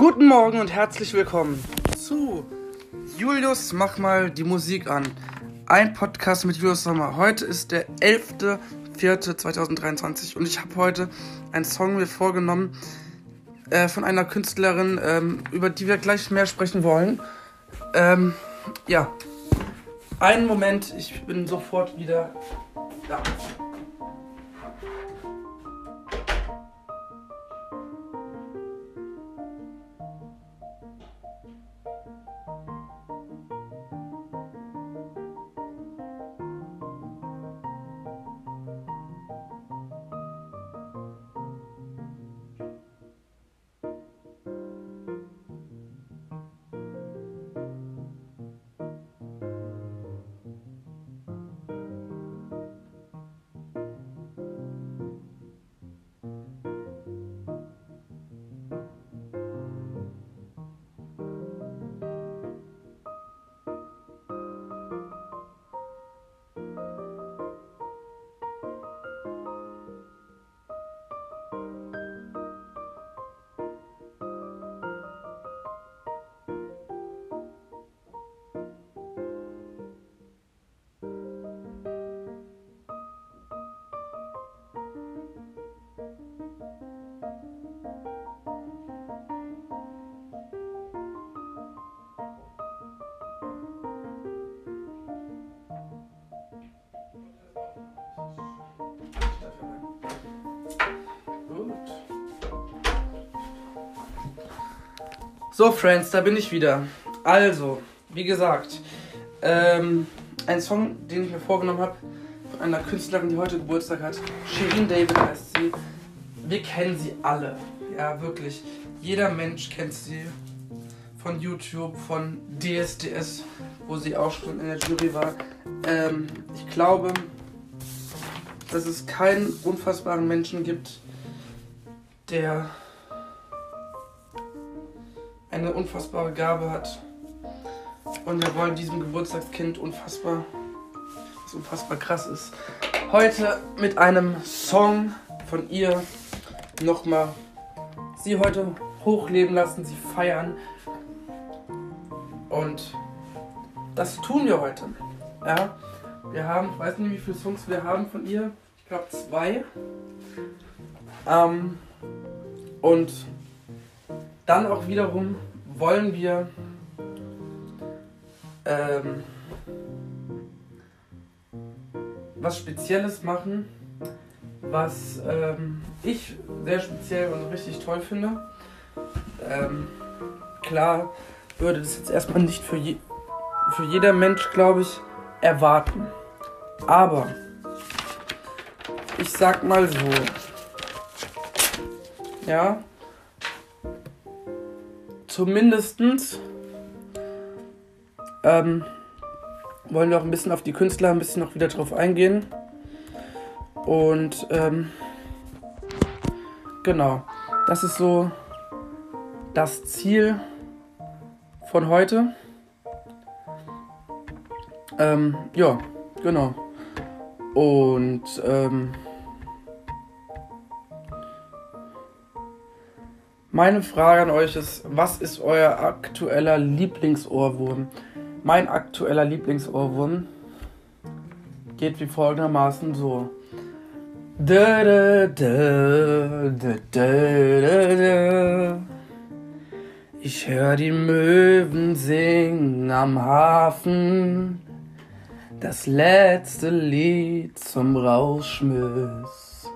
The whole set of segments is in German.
Guten Morgen und herzlich willkommen zu Julius, mach mal die Musik an. Ein Podcast mit Julius Sommer. Heute ist der 11.04.2023 und ich habe heute einen Song mir vorgenommen äh, von einer Künstlerin, ähm, über die wir gleich mehr sprechen wollen. Ähm, ja, einen Moment, ich bin sofort wieder So, Friends, da bin ich wieder. Also, wie gesagt, ähm, ein Song, den ich mir vorgenommen habe, von einer Künstlerin, die heute Geburtstag hat. Shirin David heißt sie. Wir kennen sie alle. Ja, wirklich. Jeder Mensch kennt sie. Von YouTube, von DSDS, wo sie auch schon in der Jury war. Ähm, ich glaube, dass es keinen unfassbaren Menschen gibt, der eine unfassbare Gabe hat. Und wir wollen diesem Geburtstagskind unfassbar, was unfassbar krass ist, heute mit einem Song von ihr nochmal sie heute hochleben lassen, sie feiern. Und das tun wir heute. Ja, wir haben, ich weiß nicht, wie viele Songs wir haben von ihr. Ich glaube zwei. Ähm, und dann auch wiederum wollen wir ähm, was Spezielles machen, was ähm, ich sehr speziell und richtig toll finde. Ähm, klar würde das jetzt erstmal nicht für, je, für jeder Mensch, glaube ich, erwarten. Aber ich sag mal so, ja, zumindestens ähm, wollen wir auch ein bisschen auf die Künstler ein bisschen noch wieder drauf eingehen. Und ähm, genau, das ist so das Ziel von heute. Ähm, ja, genau. Und ähm, Meine Frage an euch ist, was ist euer aktueller Lieblingsohrwurm? Mein aktueller Lieblingsohrwurm geht wie folgendermaßen so. Ich höre die Möwen singen am Hafen, das letzte Lied zum Rauschmüss.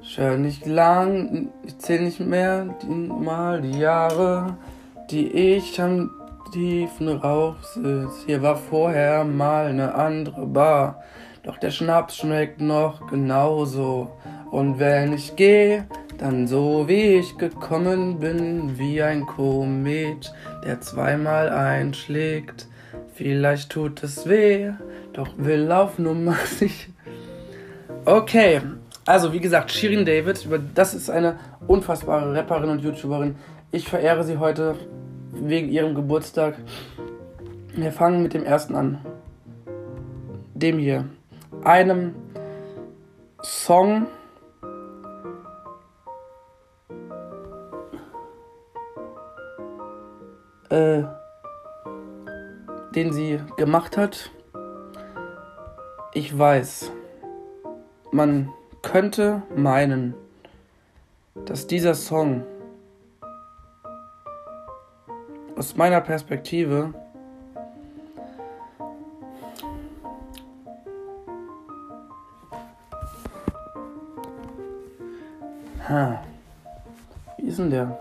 Ich höre nicht lang, ich zähle nicht mehr die, mal die Jahre, die ich am tiefen Rauch sitz. Hier war vorher mal eine andere Bar, doch der Schnaps schmeckt noch genauso. Und wenn ich gehe, dann so wie ich gekommen bin, wie ein Komet, der zweimal einschlägt. Vielleicht tut es weh, doch will auf Nummer sich. Okay, also, wie gesagt, Shirin David, das ist eine unfassbare Rapperin und YouTuberin. Ich verehre sie heute wegen ihrem Geburtstag. Wir fangen mit dem ersten an. Dem hier. Einem Song. äh, den sie gemacht hat. Ich weiß, man könnte meinen, dass dieser Song aus meiner Perspektive Ha. Wie ist denn der?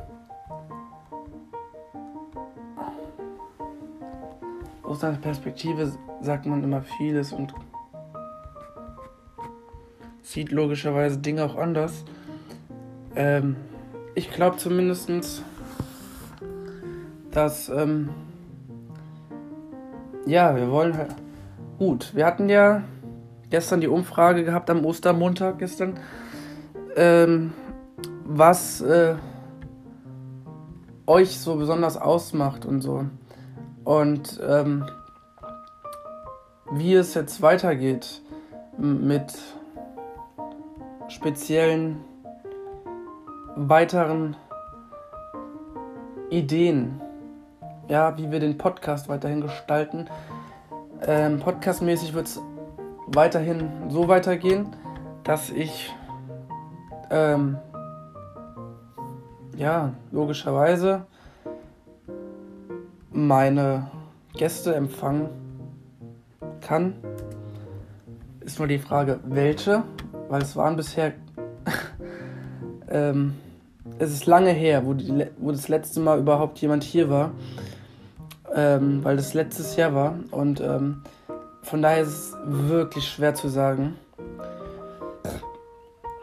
Aus seiner Perspektive sagt man immer vieles und sieht logischerweise Dinge auch anders. Ähm, ich glaube zumindest, dass, ähm, ja, wir wollen halt. Gut, wir hatten ja gestern die Umfrage gehabt am Ostermontag gestern, ähm, was äh, euch so besonders ausmacht und so. Und ähm, wie es jetzt weitergeht mit speziellen weiteren Ideen, ja, wie wir den Podcast weiterhin gestalten. Ähm, Podcastmäßig wird es weiterhin so weitergehen, dass ich ähm, ja logischerweise meine Gäste empfangen kann. Ist nur die Frage, welche, weil es waren bisher ähm, es ist lange her, wo, die, wo das letzte Mal überhaupt jemand hier war, ähm, weil das letztes Jahr war und ähm, von daher ist es wirklich schwer zu sagen.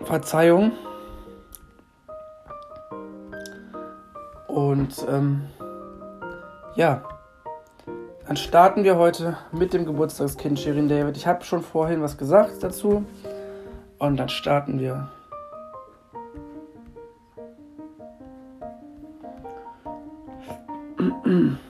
Verzeihung. Und ähm, ja, dann starten wir heute mit dem Geburtstagskind Shirin David. Ich habe schon vorhin was gesagt dazu. Und dann starten wir.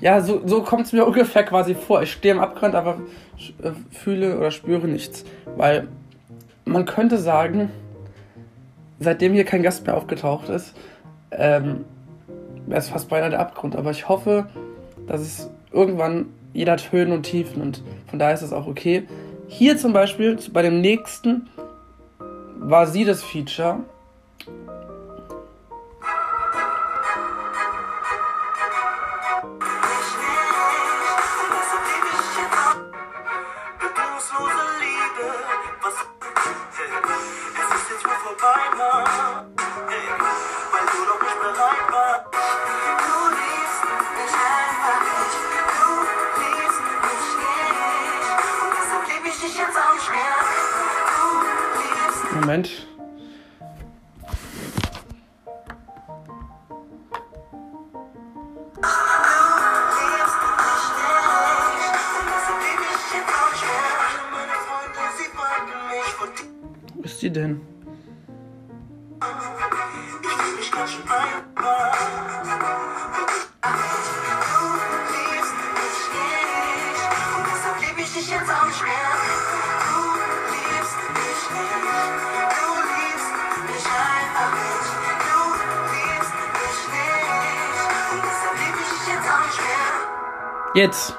Ja, so, so kommt es mir ungefähr quasi vor. Ich stehe am Abgrund, aber äh, fühle oder spüre nichts. Weil man könnte sagen, seitdem hier kein Gast mehr aufgetaucht ist, ähm, wäre es fast beinahe der Abgrund. Aber ich hoffe, dass es irgendwann, jeder hat Höhen und Tiefen und von daher ist es auch okay. Hier zum Beispiel, bei dem nächsten, war sie das Feature Moment. Wo ist die denn? Jetzt.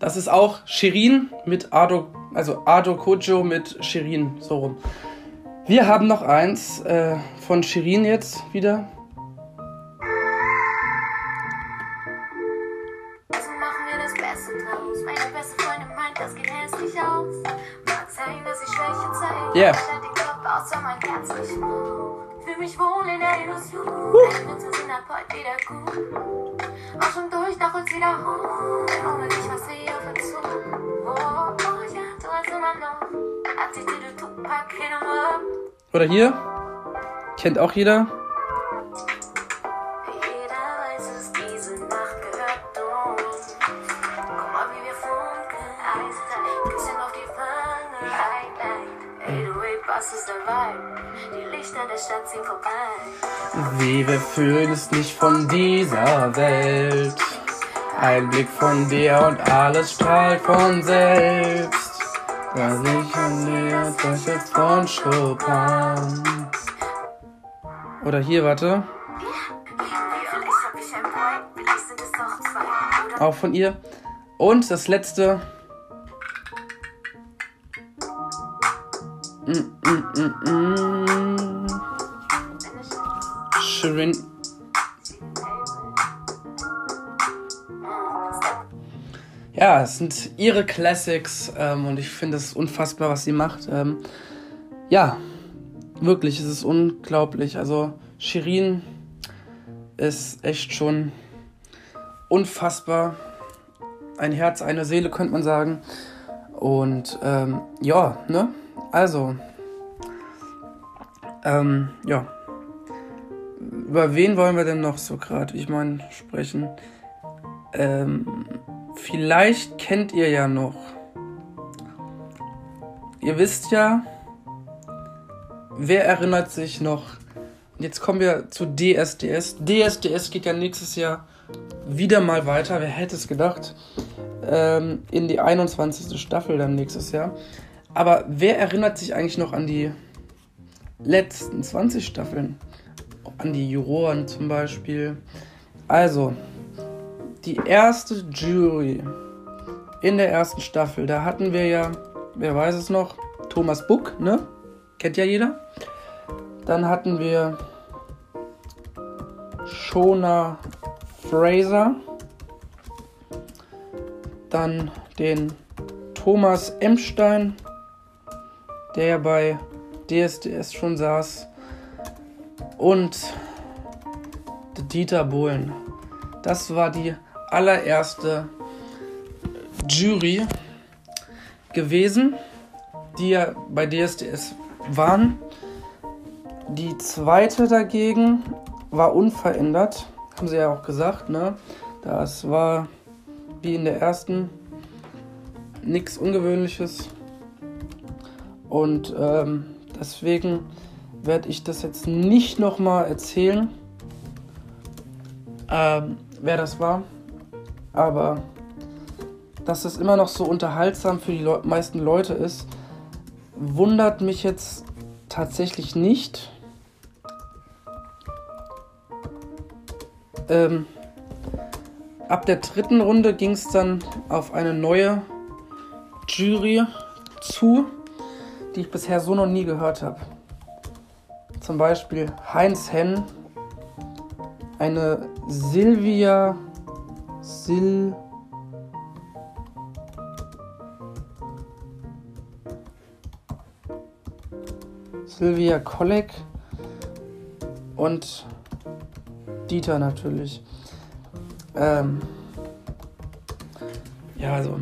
Das ist auch Shirin mit Ado, also Ado Kojo mit Shirin, so rum. Wir haben noch eins äh, von Shirin jetzt wieder. Brauch. Fühl mich wohl in der Illusion. Meine Mütze sind ab heute wieder gut. Auch schon durch, doch uns wieder hoch. Ohne dich, was wir hier verzogen. Oh, oh, immer noch. Tupac, up. Oder hier. Kennt auch. Jeder wir fühlen es nicht von dieser Welt. Ein Blick von dir und alles strahlt von selbst. Das Licht in dir, Fläche von Chopin. Oder hier, warte. Auch von ihr. Und das letzte. Mm, mm, mm, mm. Shirin. Ja, es sind ihre Classics ähm, und ich finde es unfassbar, was sie macht. Ähm, ja, wirklich, es ist unglaublich. Also Shirin ist echt schon unfassbar. Ein Herz, eine Seele, könnte man sagen. Und ähm, ja, ne? Also, ähm, ja. Über wen wollen wir denn noch so gerade, ich meine, sprechen? Ähm, vielleicht kennt ihr ja noch. Ihr wisst ja, wer erinnert sich noch? Jetzt kommen wir zu DSDS. DSDS geht ja nächstes Jahr wieder mal weiter. Wer hätte es gedacht? Ähm, in die 21. Staffel dann nächstes Jahr. Aber wer erinnert sich eigentlich noch an die letzten 20 Staffeln? An die Juroren zum Beispiel. Also, die erste Jury in der ersten Staffel, da hatten wir ja, wer weiß es noch, Thomas Buck, ne? Kennt ja jeder. Dann hatten wir Shona Fraser. Dann den Thomas Emstein, der ja bei DSDS schon saß. Und Dieter Bohlen. Das war die allererste Jury gewesen, die ja bei DSDS waren. Die zweite dagegen war unverändert, haben sie ja auch gesagt, ne? Das war wie in der ersten nichts Ungewöhnliches. Und ähm, deswegen werde ich das jetzt nicht nochmal erzählen, ähm, wer das war. Aber dass es immer noch so unterhaltsam für die Leu meisten Leute ist, wundert mich jetzt tatsächlich nicht. Ähm, ab der dritten Runde ging es dann auf eine neue Jury zu, die ich bisher so noch nie gehört habe. Zum Beispiel Heinz Henn, eine Silvia Sil. Silvia Kolleg und Dieter natürlich. Ähm, ja, also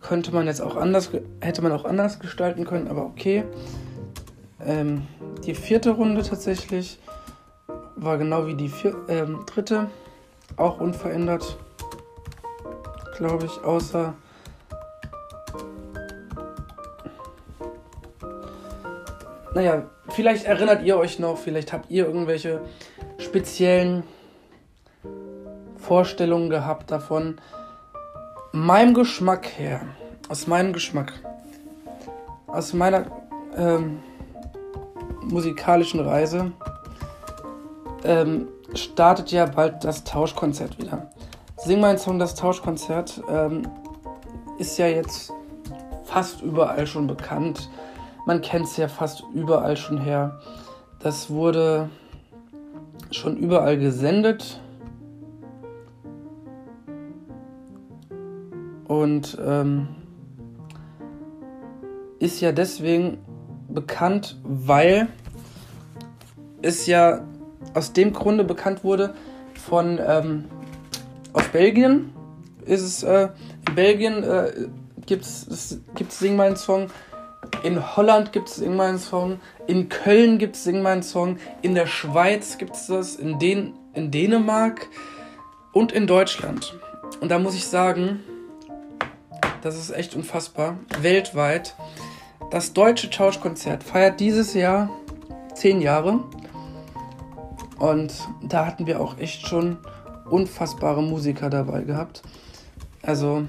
könnte man jetzt auch anders, hätte man auch anders gestalten können, aber okay. Ähm, die vierte Runde tatsächlich war genau wie die vier, ähm, dritte, auch unverändert, glaube ich, außer naja, vielleicht erinnert ihr euch noch, vielleicht habt ihr irgendwelche speziellen Vorstellungen gehabt davon. Meinem Geschmack her, aus meinem Geschmack, aus meiner ähm, musikalischen Reise, ähm, startet ja bald das Tauschkonzert wieder. Sing mein Song, das Tauschkonzert, ähm, ist ja jetzt fast überall schon bekannt. Man kennt es ja fast überall schon her. Das wurde schon überall gesendet. Und ähm, ist ja deswegen bekannt, weil es ja aus dem Grunde bekannt wurde von ähm, aus Belgien ist es äh, in Belgien äh, gibt es Sing meinen Song in Holland gibt es Sing meinen Song in Köln gibt es Sing meinen Song in der Schweiz gibt es das in den in Dänemark und in Deutschland. Und da muss ich sagen das ist echt unfassbar weltweit das deutsche Tauschkonzert feiert dieses Jahr zehn Jahre und da hatten wir auch echt schon unfassbare Musiker dabei gehabt. Also,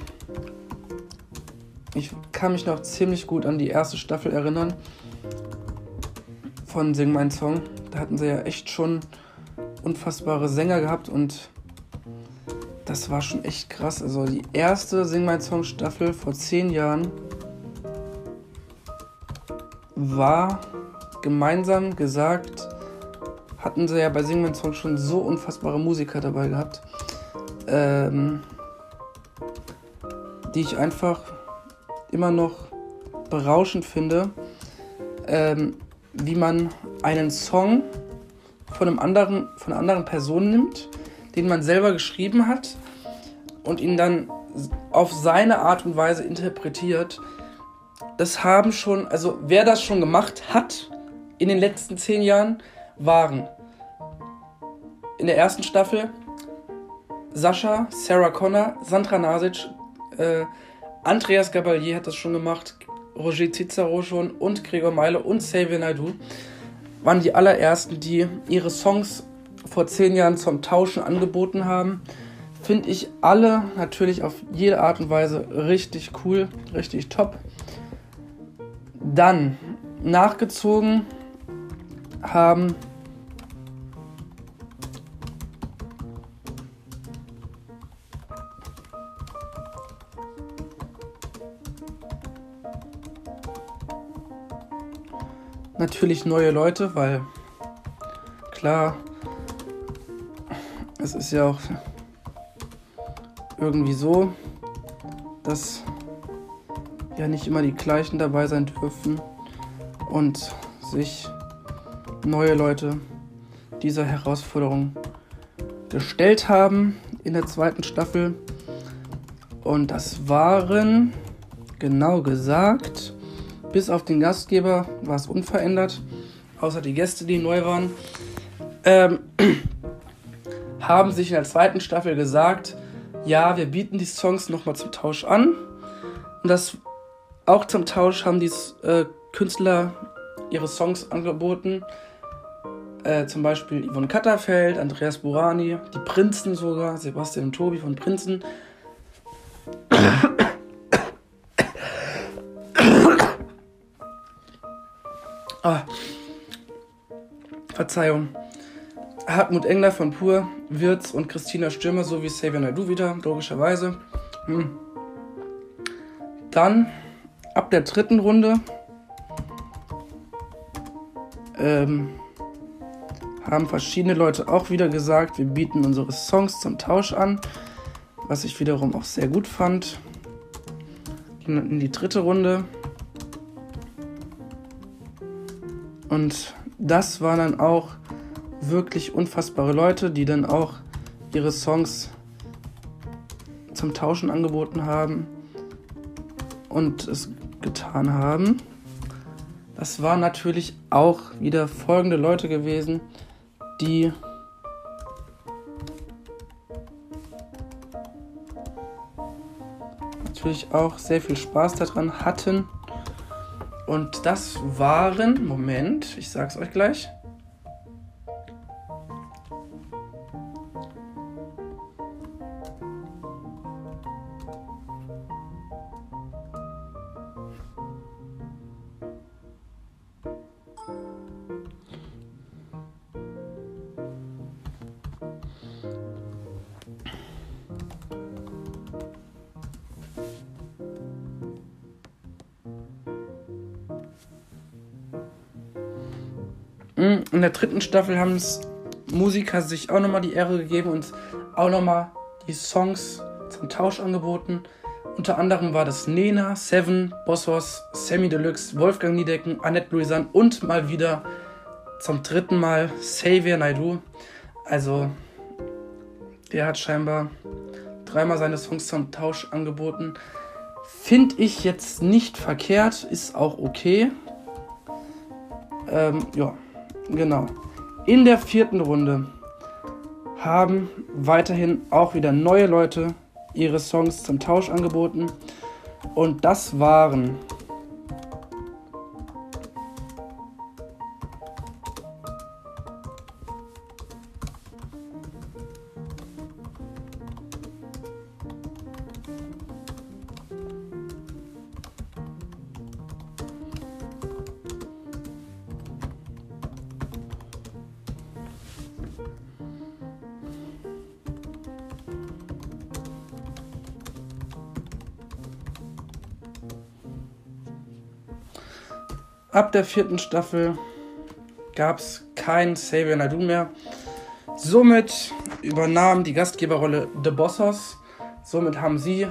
ich kann mich noch ziemlich gut an die erste Staffel erinnern von Sing Mein Song. Da hatten sie ja echt schon unfassbare Sänger gehabt und das war schon echt krass. Also die erste Sing Mein Song Staffel vor zehn Jahren war gemeinsam gesagt hatten sie ja bei Sing Song schon so unfassbare Musiker dabei gehabt, ähm, die ich einfach immer noch berauschend finde, ähm, wie man einen Song von einem anderen, von einer anderen Person nimmt, den man selber geschrieben hat und ihn dann auf seine Art und Weise interpretiert. Das haben schon, also wer das schon gemacht hat in den letzten zehn Jahren, waren in der ersten Staffel Sascha, Sarah Connor, Sandra Nasic, äh, Andreas Gabalier hat das schon gemacht, Roger Cicero schon und Gregor Meile und Xavier Naidoo waren die allerersten, die ihre Songs vor zehn Jahren zum Tauschen angeboten haben. Finde ich alle natürlich auf jede Art und Weise richtig cool, richtig top. Dann nachgezogen haben. Natürlich neue Leute, weil klar, es ist ja auch irgendwie so, dass ja nicht immer die gleichen dabei sein dürfen und sich neue Leute dieser Herausforderung gestellt haben in der zweiten Staffel. Und das waren genau gesagt bis auf den Gastgeber war es unverändert, außer die Gäste, die neu waren. Ähm, haben sich in der zweiten Staffel gesagt, ja, wir bieten die Songs nochmal zum Tausch an. Und das auch zum Tausch haben die äh, Künstler ihre Songs angeboten. Äh, zum Beispiel Yvonne Katterfeld, Andreas Burani, die Prinzen sogar, Sebastian und Tobi von Prinzen. Ah. Verzeihung. Hartmut Engler von Pur, Wirz und Christina Stürmer sowie Xavier Naidu wieder, logischerweise. Hm. Dann ab der dritten Runde ähm, haben verschiedene Leute auch wieder gesagt, wir bieten unsere Songs zum Tausch an, was ich wiederum auch sehr gut fand. In die dritte Runde Und das waren dann auch wirklich unfassbare Leute, die dann auch ihre Songs zum Tauschen angeboten haben und es getan haben. Das waren natürlich auch wieder folgende Leute gewesen, die natürlich auch sehr viel Spaß daran hatten und das waren, Moment, ich sag's euch gleich. Dritten Staffel haben es Musiker sich auch nochmal die Ehre gegeben und auch nochmal die Songs zum Tausch angeboten. Unter anderem war das Nena, Seven, Bossos, Sammy Deluxe, Wolfgang Niedecken, Annette Louisan und mal wieder zum dritten Mal Xavier Naidu. Also, der hat scheinbar dreimal seine Songs zum Tausch angeboten. Finde ich jetzt nicht verkehrt, ist auch okay. Ähm, ja, genau. In der vierten Runde haben weiterhin auch wieder neue Leute ihre Songs zum Tausch angeboten. Und das waren Ab der vierten Staffel gab es kein Xavier Nadu mehr. Somit übernahm die Gastgeberrolle The Bossos. Somit haben sie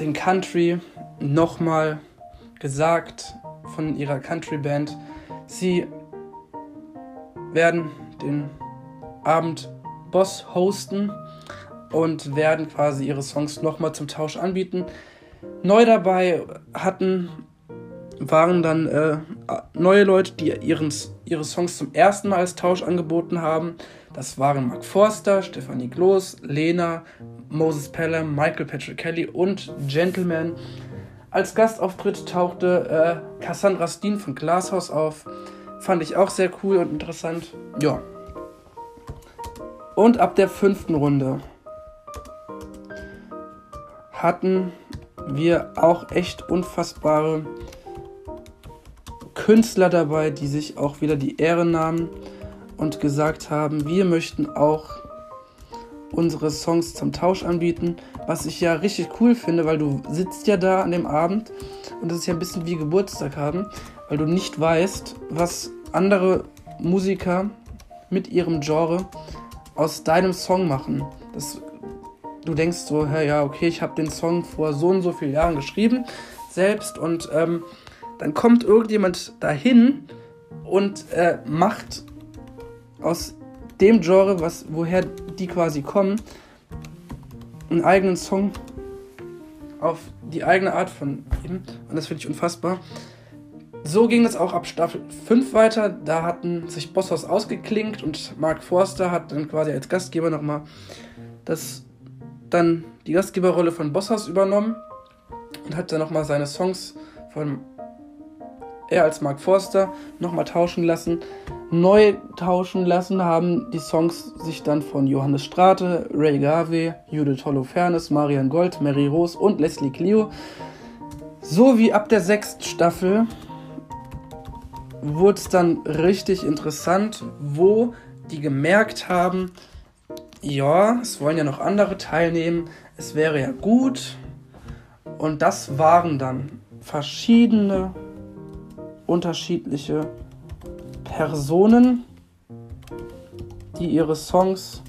den Country nochmal gesagt von ihrer Country Band. Sie werden den Abend Boss hosten und werden quasi ihre Songs nochmal zum Tausch anbieten. Neu dabei hatten waren dann äh, neue Leute, die ihren, ihre Songs zum ersten Mal als Tausch angeboten haben. Das waren Mark Forster, Stephanie Gloss, Lena, Moses Pelham, Michael Patrick Kelly und Gentleman. Als Gastauftritt tauchte äh, Cassandra Steen von Glasshouse auf. Fand ich auch sehr cool und interessant. Ja. Und ab der fünften Runde hatten wir auch echt unfassbare Künstler dabei, die sich auch wieder die Ehre nahmen und gesagt haben, wir möchten auch unsere Songs zum Tausch anbieten, was ich ja richtig cool finde, weil du sitzt ja da an dem Abend und das ist ja ein bisschen wie Geburtstag haben, weil du nicht weißt, was andere Musiker mit ihrem Genre aus deinem Song machen. Das, du denkst so, ja, okay, ich habe den Song vor so und so vielen Jahren geschrieben selbst und ähm, dann kommt irgendjemand dahin und äh, macht aus dem Genre, was, woher die quasi kommen, einen eigenen Song auf die eigene Art von ihm. Und das finde ich unfassbar. So ging das auch ab Staffel 5 weiter. Da hatten sich Bosshaus ausgeklinkt und Mark Forster hat dann quasi als Gastgeber nochmal das dann die Gastgeberrolle von Bosshaus übernommen und hat dann nochmal seine Songs von er als Mark Forster nochmal tauschen lassen. Neu tauschen lassen haben die Songs sich dann von Johannes Strate, Ray Garvey, Judith Holofernes, Marian Gold, Mary Rose und Leslie Clio. So wie ab der sechsten Staffel wurde es dann richtig interessant, wo die gemerkt haben, ja, es wollen ja noch andere teilnehmen, es wäre ja gut. Und das waren dann verschiedene unterschiedliche Personen, die ihre Songs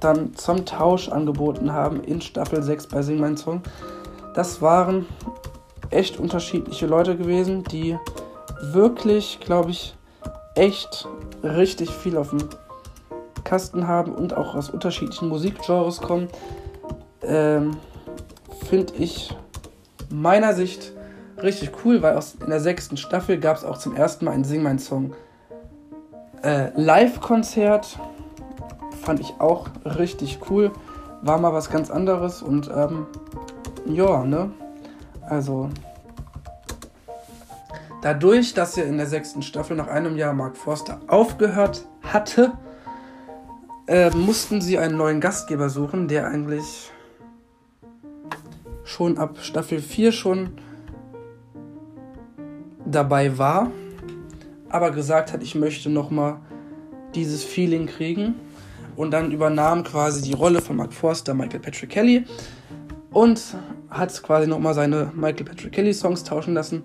dann zum Tausch angeboten haben in Staffel 6 bei Sing Mein Song. Das waren echt unterschiedliche Leute gewesen, die wirklich, glaube ich, echt richtig viel auf dem Kasten haben und auch aus unterschiedlichen Musikgenres kommen. Ähm, Finde ich meiner Sicht richtig cool, weil aus, in der sechsten Staffel gab es auch zum ersten Mal ein Sing Mein Song äh, Live-Konzert. Fand ich auch richtig cool. War mal was ganz anderes und ähm, ja, ne? Also dadurch, dass er in der sechsten Staffel nach einem Jahr Mark Forster aufgehört hatte, äh, mussten sie einen neuen Gastgeber suchen, der eigentlich schon ab Staffel 4 schon dabei war, aber gesagt hat, ich möchte nochmal dieses Feeling kriegen. Und dann übernahm quasi die Rolle von Mark Forster Michael Patrick Kelly und hat quasi nochmal seine Michael Patrick Kelly Songs tauschen lassen.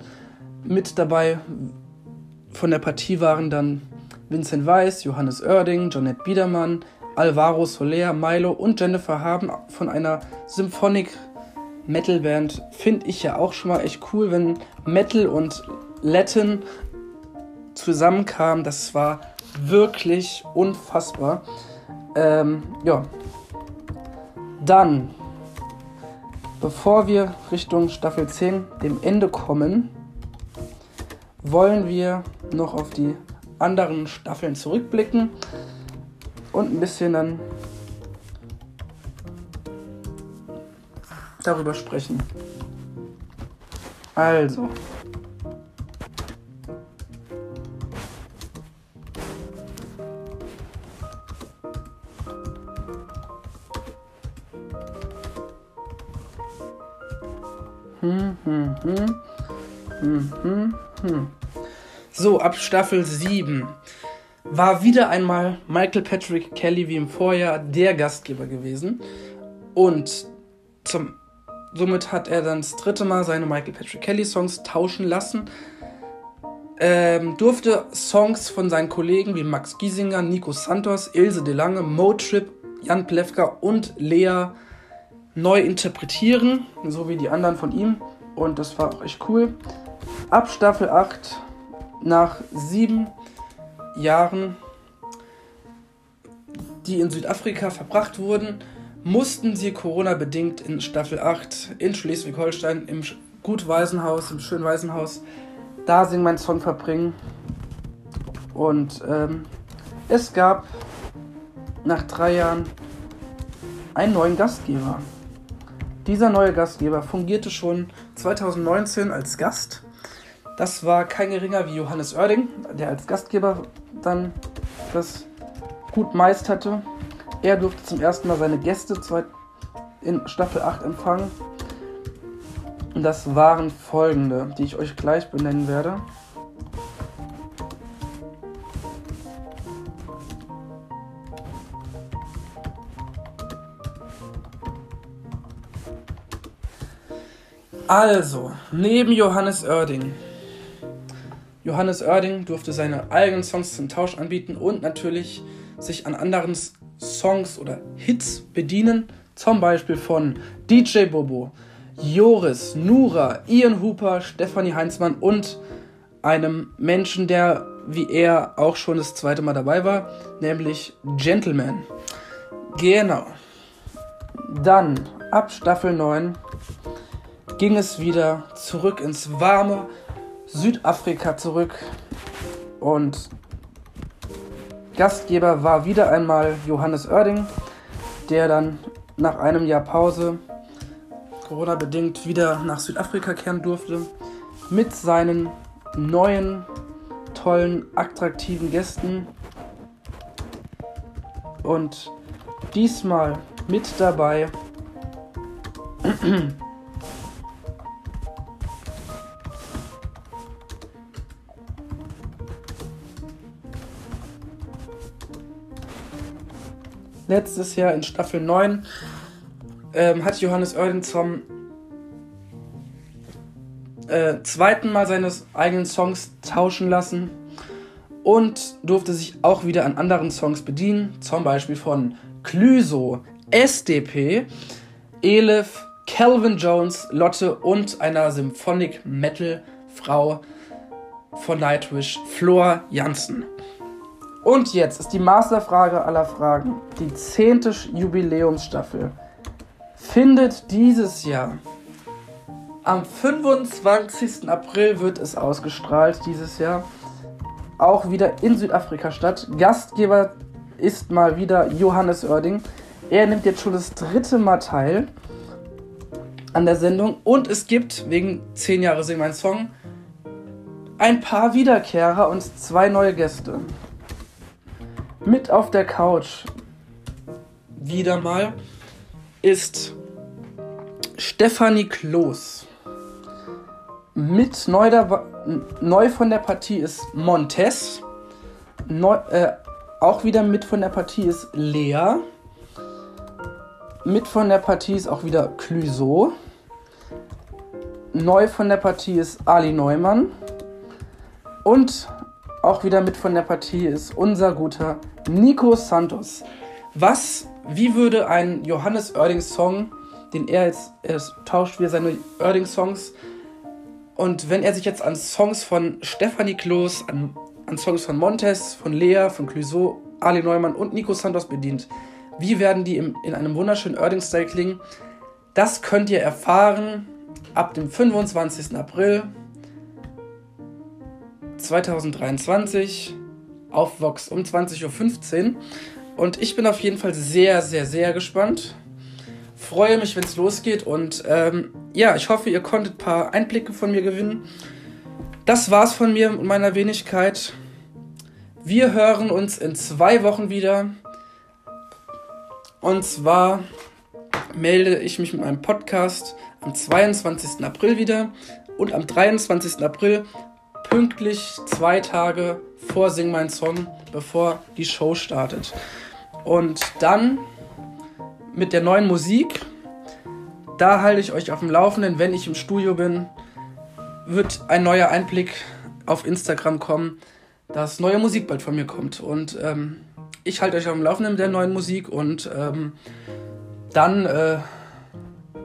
Mit dabei von der Partie waren dann Vincent Weiss, Johannes Oerding, Jonette Biedermann, Alvaro Soler, Milo und Jennifer Haben von einer Symphonic Metal Band. Finde ich ja auch schon mal echt cool, wenn Metal und Latin zusammenkamen. Das war wirklich unfassbar. Ähm, ja. Dann, bevor wir Richtung Staffel 10, dem Ende kommen, wollen wir noch auf die anderen Staffeln zurückblicken und ein bisschen dann darüber sprechen. Also. So, ab Staffel 7 war wieder einmal Michael Patrick Kelly wie im Vorjahr der Gastgeber gewesen. Und zum, somit hat er dann das dritte Mal seine Michael Patrick Kelly Songs tauschen lassen. Ähm, durfte Songs von seinen Kollegen wie Max Giesinger, Nico Santos, Ilse DeLange, Motrip, Jan Plewka und Lea neu interpretieren, so wie die anderen von ihm. Und das war auch echt cool. Ab Staffel 8 nach sieben Jahren, die in Südafrika verbracht wurden, mussten sie Corona-bedingt in Staffel 8 in Schleswig-Holstein im Gut Waisenhaus, im schönen Waisenhaus, da singen mein Song verbringen. Und ähm, es gab nach drei Jahren einen neuen Gastgeber. Dieser neue Gastgeber fungierte schon 2019 als Gast das war kein geringer wie Johannes Oerding, der als Gastgeber dann das gut meisterte. Er durfte zum ersten Mal seine Gäste in Staffel 8 empfangen. Und das waren folgende, die ich euch gleich benennen werde. Also, neben Johannes Oerding Johannes Oerding durfte seine eigenen Songs zum Tausch anbieten und natürlich sich an anderen Songs oder Hits bedienen, zum Beispiel von DJ Bobo, Joris, Nura, Ian Hooper, Stefanie Heinzmann und einem Menschen, der wie er auch schon das zweite Mal dabei war, nämlich Gentleman. Genau. Dann ab Staffel 9 ging es wieder zurück ins warme Südafrika zurück und Gastgeber war wieder einmal Johannes Oerding, der dann nach einem Jahr Pause, Corona bedingt, wieder nach Südafrika kehren durfte mit seinen neuen, tollen, attraktiven Gästen. Und diesmal mit dabei letztes Jahr in Staffel 9 ähm, hat Johannes Oerding zum äh, zweiten Mal seine eigenen Songs tauschen lassen und durfte sich auch wieder an anderen Songs bedienen, zum Beispiel von Clüso, SDP, Elif, Calvin Jones, Lotte und einer Symphonic Metal Frau von Nightwish, Flor Jansen. Und jetzt ist die Masterfrage aller Fragen. Die zehnte Jubiläumsstaffel findet dieses Jahr am 25. April wird es ausgestrahlt dieses Jahr. Auch wieder in Südafrika statt. Gastgeber ist mal wieder Johannes Oerding. Er nimmt jetzt schon das dritte Mal teil an der Sendung. Und es gibt, wegen 10 Jahre Sing mein Song, ein paar Wiederkehrer und zwei neue Gäste. Mit auf der Couch wieder mal ist Stefanie Kloß. Mit neu, dabei, neu von der Partie ist Montes. Neu, äh, auch wieder mit von der Partie ist Lea. Mit von der Partie ist auch wieder Clüso. Neu von der Partie ist Ali Neumann. Und auch wieder mit von der Partie ist unser guter Nico Santos. Was, wie würde ein Johannes Oerding Song, den er jetzt, er tauscht wieder seine Oerding Songs, und wenn er sich jetzt an Songs von Stefanie Kloß, an, an Songs von Montes, von Lea, von Clouseau, Ali Neumann und Nico Santos bedient, wie werden die im, in einem wunderschönen Oerding-Style klingen? Das könnt ihr erfahren ab dem 25. April 2023 auf Vox um 20.15 Uhr. Und ich bin auf jeden Fall sehr, sehr, sehr gespannt. Freue mich, wenn es losgeht. Und ähm, ja, ich hoffe, ihr konntet ein paar Einblicke von mir gewinnen. Das war's von mir und meiner Wenigkeit. Wir hören uns in zwei Wochen wieder. Und zwar melde ich mich mit meinem Podcast am 22. April wieder und am 23. April pünktlich zwei Tage vor Sing mein Song, bevor die Show startet. Und dann mit der neuen Musik, da halte ich euch auf dem Laufenden, wenn ich im Studio bin, wird ein neuer Einblick auf Instagram kommen, dass neue Musik bald von mir kommt. Und ähm, ich halte euch auf dem Laufenden mit der neuen Musik und ähm, dann äh,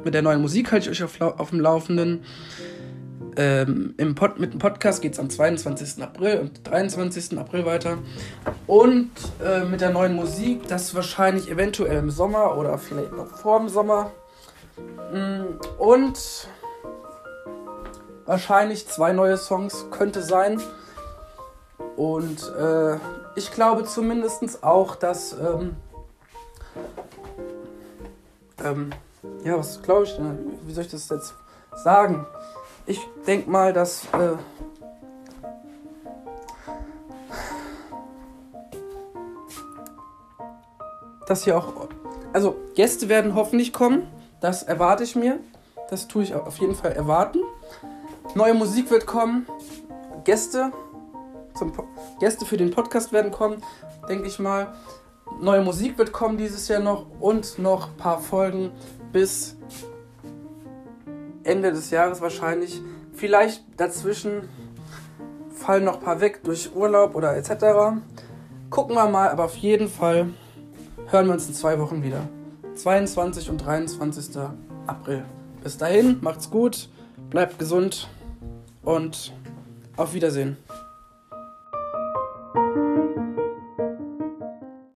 mit der neuen Musik halte ich euch auf, auf dem Laufenden. Ähm, im Pod, mit dem Podcast geht es am 22. April und 23. April weiter. Und äh, mit der neuen Musik, das wahrscheinlich eventuell im Sommer oder vielleicht noch vor dem Sommer. Mm, und wahrscheinlich zwei neue Songs könnte sein. Und äh, ich glaube zumindest auch, dass. Ähm, ähm, ja, was glaube ich denn? Wie soll ich das jetzt sagen? Ich denke mal, dass äh, dass hier auch also Gäste werden hoffentlich kommen, das erwarte ich mir, das tue ich auf jeden Fall erwarten. Neue Musik wird kommen, Gäste zum Gäste für den Podcast werden kommen, denke ich mal. Neue Musik wird kommen dieses Jahr noch und noch ein paar Folgen bis Ende des Jahres wahrscheinlich. Vielleicht dazwischen fallen noch ein paar weg durch Urlaub oder etc. Gucken wir mal, aber auf jeden Fall hören wir uns in zwei Wochen wieder. 22 und 23. April. Bis dahin, macht's gut, bleibt gesund und auf Wiedersehen.